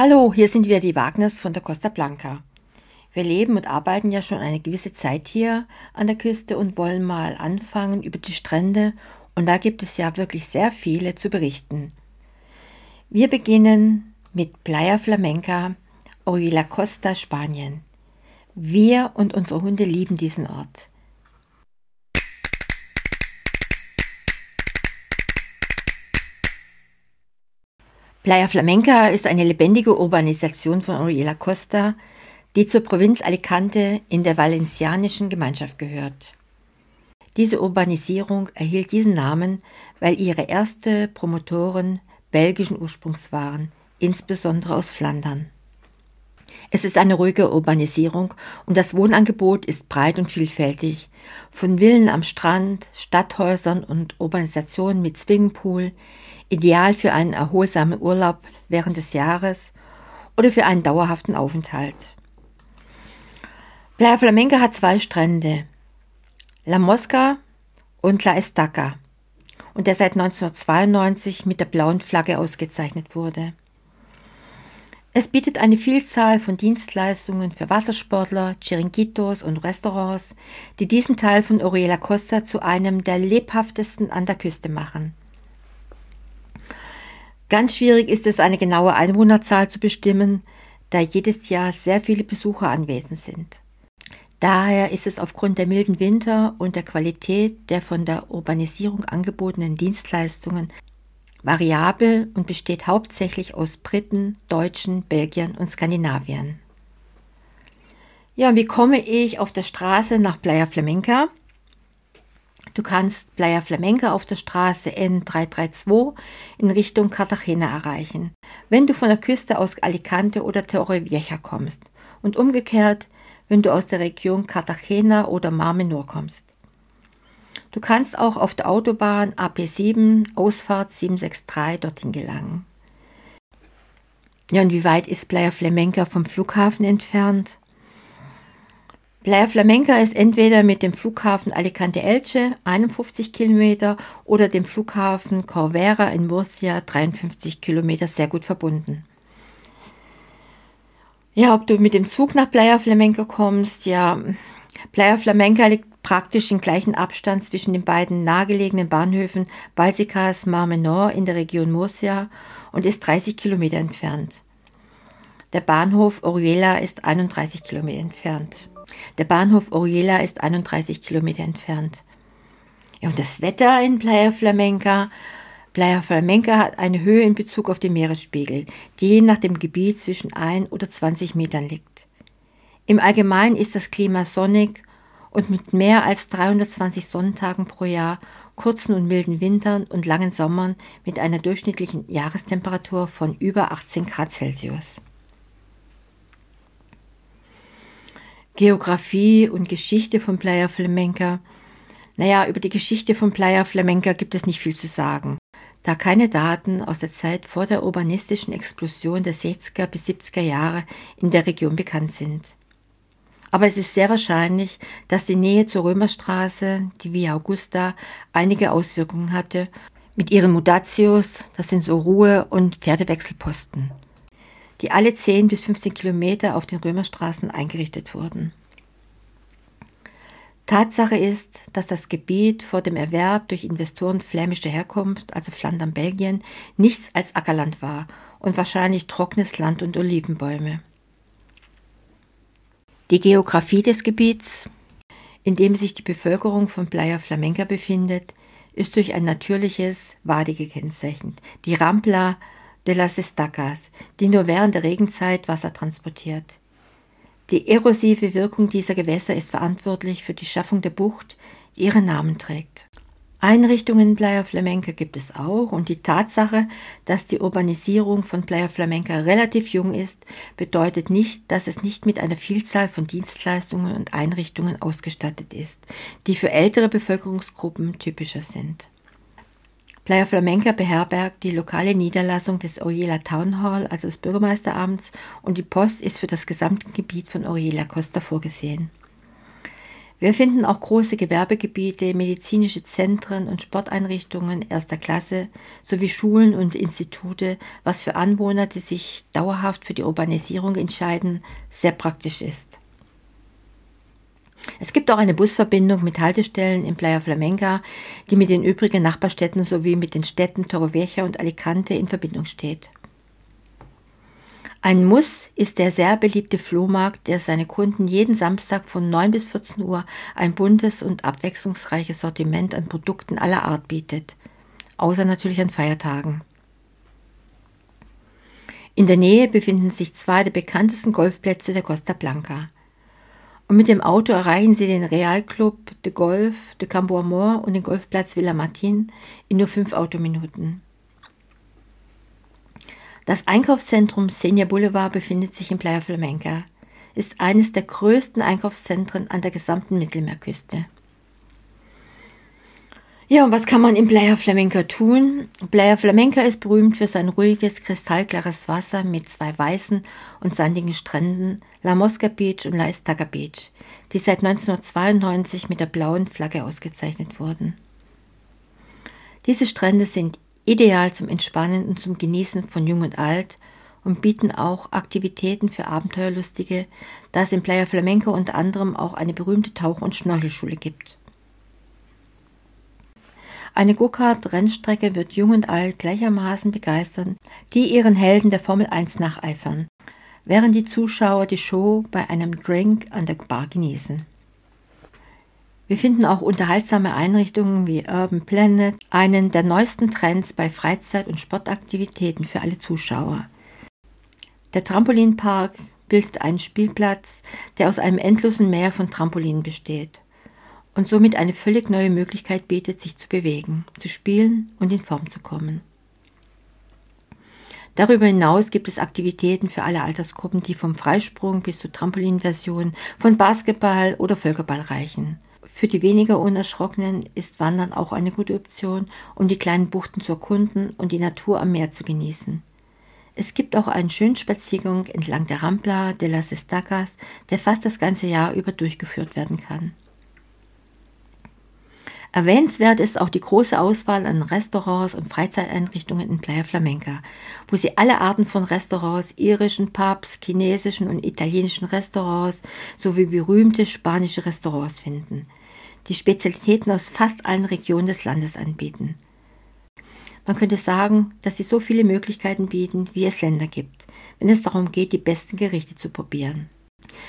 Hallo, hier sind wir die Wagners von der Costa Blanca. Wir leben und arbeiten ja schon eine gewisse Zeit hier an der Küste und wollen mal anfangen über die Strände und da gibt es ja wirklich sehr viele zu berichten. Wir beginnen mit Playa Flamenca, Orilla Costa, Spanien. Wir und unsere Hunde lieben diesen Ort. Playa Flamenca ist eine lebendige Urbanisation von Oriela Costa, die zur Provinz Alicante in der valencianischen Gemeinschaft gehört. Diese Urbanisierung erhielt diesen Namen, weil ihre erste Promotoren belgischen Ursprungs waren, insbesondere aus Flandern. Es ist eine ruhige Urbanisierung und das Wohnangebot ist breit und vielfältig. Von Villen am Strand, Stadthäusern und Urbanisationen mit Swingpool ideal für einen erholsamen Urlaub während des Jahres oder für einen dauerhaften Aufenthalt. Playa Flamenca hat zwei Strände, La Mosca und La Estaca, und der seit 1992 mit der blauen Flagge ausgezeichnet wurde. Es bietet eine Vielzahl von Dienstleistungen für Wassersportler, Chiringuitos und Restaurants, die diesen Teil von Oriela Costa zu einem der lebhaftesten an der Küste machen. Ganz schwierig ist es, eine genaue Einwohnerzahl zu bestimmen, da jedes Jahr sehr viele Besucher anwesend sind. Daher ist es aufgrund der milden Winter und der Qualität der von der Urbanisierung angebotenen Dienstleistungen variabel und besteht hauptsächlich aus Briten, Deutschen, Belgiern und Skandinaviern. Ja, wie komme ich auf der Straße nach Playa Flamenca? Du kannst Playa Flamenca auf der Straße N332 in Richtung Cartagena erreichen, wenn du von der Küste aus Alicante oder Torrevieja kommst und umgekehrt, wenn du aus der Region Cartagena oder Mar Menor kommst. Du kannst auch auf der Autobahn AP7 Ausfahrt 763 dorthin gelangen. Ja, und wie weit ist Playa Flamenca vom Flughafen entfernt? Playa Flamenca ist entweder mit dem Flughafen Alicante Elche 51 Kilometer oder dem Flughafen Corvera in Murcia 53 Kilometer sehr gut verbunden. Ja, ob du mit dem Zug nach Playa Flamenca kommst, ja, Playa Flamenca liegt praktisch im gleichen Abstand zwischen den beiden nahegelegenen Bahnhöfen Balsicas Mar Menor in der Region Murcia und ist 30 Kilometer entfernt. Der Bahnhof Oriela ist 31 Kilometer entfernt. Der Bahnhof Oriela ist 31 Kilometer entfernt. Ja, und das Wetter in Playa Flamenca. Playa Flamenca hat eine Höhe in Bezug auf den Meeresspiegel, die je nach dem Gebiet zwischen 1 oder 20 Metern liegt. Im Allgemeinen ist das Klima sonnig und mit mehr als 320 Sonnentagen pro Jahr, kurzen und milden Wintern und langen Sommern mit einer durchschnittlichen Jahrestemperatur von über 18 Grad Celsius. Geografie und Geschichte von Playa Flamenca. Naja, über die Geschichte von Playa Flamenca gibt es nicht viel zu sagen, da keine Daten aus der Zeit vor der urbanistischen Explosion der 60er bis 70er Jahre in der Region bekannt sind. Aber es ist sehr wahrscheinlich, dass die Nähe zur Römerstraße, die Via Augusta, einige Auswirkungen hatte mit ihren Mutatius, das sind so Ruhe- und Pferdewechselposten die alle 10 bis 15 Kilometer auf den Römerstraßen eingerichtet wurden. Tatsache ist, dass das Gebiet vor dem Erwerb durch Investoren flämischer Herkunft, also Flandern, Belgien, nichts als Ackerland war und wahrscheinlich trockenes Land und Olivenbäume. Die Geografie des Gebiets, in dem sich die Bevölkerung von Playa Flamenca befindet, ist durch ein natürliches Wadi gekennzeichnet. Die Rampla de las Estacas, die nur während der Regenzeit Wasser transportiert. Die erosive Wirkung dieser Gewässer ist verantwortlich für die Schaffung der Bucht, die ihren Namen trägt. Einrichtungen in Playa Flamenca gibt es auch und die Tatsache, dass die Urbanisierung von Playa Flamenca relativ jung ist, bedeutet nicht, dass es nicht mit einer Vielzahl von Dienstleistungen und Einrichtungen ausgestattet ist, die für ältere Bevölkerungsgruppen typischer sind. Playa Flamenca beherbergt die lokale Niederlassung des Oriela Town Hall, also des Bürgermeisteramts, und die Post ist für das gesamte Gebiet von Oriela Costa vorgesehen. Wir finden auch große Gewerbegebiete, medizinische Zentren und Sporteinrichtungen erster Klasse sowie Schulen und Institute, was für Anwohner, die sich dauerhaft für die Urbanisierung entscheiden, sehr praktisch ist. Es gibt auch eine Busverbindung mit Haltestellen in Playa Flamenca, die mit den übrigen Nachbarstädten sowie mit den Städten Torrevieja und Alicante in Verbindung steht. Ein Muss ist der sehr beliebte Flohmarkt, der seine Kunden jeden Samstag von 9 bis 14 Uhr ein buntes und abwechslungsreiches Sortiment an Produkten aller Art bietet, außer natürlich an Feiertagen. In der Nähe befinden sich zwei der bekanntesten Golfplätze der Costa Blanca. Und mit dem Auto erreichen Sie den Real Club de Golf de Campo Amor und den Golfplatz Villa Martin in nur fünf Autominuten. Das Einkaufszentrum Senja Boulevard befindet sich in Playa Flamenca, ist eines der größten Einkaufszentren an der gesamten Mittelmeerküste. Ja, und was kann man in Playa Flamenca tun? Playa Flamenca ist berühmt für sein ruhiges, kristallklares Wasser mit zwei weißen und sandigen Stränden, La Mosca Beach und La Estaca Beach, die seit 1992 mit der blauen Flagge ausgezeichnet wurden. Diese Strände sind ideal zum Entspannen und zum Genießen von Jung und Alt und bieten auch Aktivitäten für Abenteuerlustige, da es in Playa Flamenco unter anderem auch eine berühmte Tauch- und Schnorchelschule gibt. Eine Go-Kart-Rennstrecke wird Jung und Alt gleichermaßen begeistern, die ihren Helden der Formel 1 nacheifern, während die Zuschauer die Show bei einem Drink an der Bar genießen. Wir finden auch unterhaltsame Einrichtungen wie Urban Planet, einen der neuesten Trends bei Freizeit- und Sportaktivitäten für alle Zuschauer. Der Trampolinpark bildet einen Spielplatz, der aus einem endlosen Meer von Trampolinen besteht und somit eine völlig neue Möglichkeit bietet, sich zu bewegen, zu spielen und in Form zu kommen. Darüber hinaus gibt es Aktivitäten für alle Altersgruppen, die vom Freisprung bis zur Trampolinversion von Basketball oder Völkerball reichen. Für die weniger Unerschrockenen ist Wandern auch eine gute Option, um die kleinen Buchten zu erkunden und die Natur am Meer zu genießen. Es gibt auch einen schönen Spaziergang entlang der Rampla de las Estacas, der fast das ganze Jahr über durchgeführt werden kann. Erwähnenswert ist auch die große Auswahl an Restaurants und Freizeiteinrichtungen in Playa Flamenca, wo Sie alle Arten von Restaurants, irischen Pubs, chinesischen und italienischen Restaurants sowie berühmte spanische Restaurants finden die Spezialitäten aus fast allen Regionen des Landes anbieten. Man könnte sagen, dass sie so viele Möglichkeiten bieten, wie es Länder gibt, wenn es darum geht, die besten Gerichte zu probieren.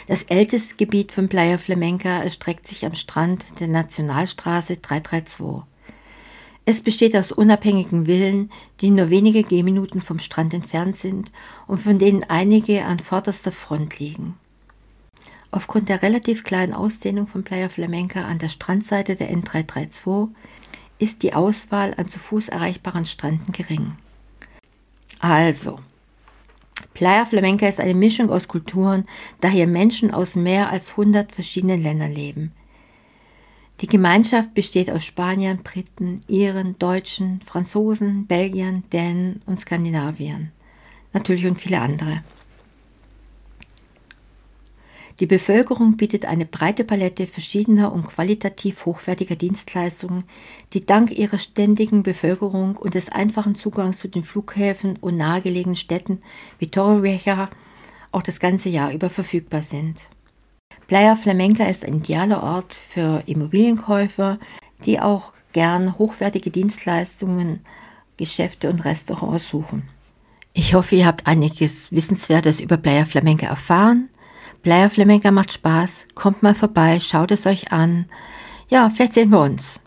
Das älteste Gebiet von Playa Flamenca erstreckt sich am Strand der Nationalstraße 332. Es besteht aus unabhängigen Villen, die nur wenige Gehminuten vom Strand entfernt sind und von denen einige an vorderster Front liegen. Aufgrund der relativ kleinen Ausdehnung von Playa Flamenca an der Strandseite der N332 ist die Auswahl an zu Fuß erreichbaren Stränden gering. Also, Playa Flamenca ist eine Mischung aus Kulturen, da hier Menschen aus mehr als 100 verschiedenen Ländern leben. Die Gemeinschaft besteht aus Spaniern, Briten, Iren, Deutschen, Franzosen, Belgiern, Dänen und Skandinaviern. Natürlich und viele andere. Die Bevölkerung bietet eine breite Palette verschiedener und qualitativ hochwertiger Dienstleistungen, die dank ihrer ständigen Bevölkerung und des einfachen Zugangs zu den Flughäfen und nahegelegenen Städten wie Torrevieja auch das ganze Jahr über verfügbar sind. Playa Flamenca ist ein idealer Ort für Immobilienkäufer, die auch gern hochwertige Dienstleistungen, Geschäfte und Restaurants suchen. Ich hoffe, ihr habt einiges Wissenswertes über Playa Flamenca erfahren. Playa Flamenca macht Spaß. Kommt mal vorbei, schaut es euch an. Ja, vielleicht sehen wir uns.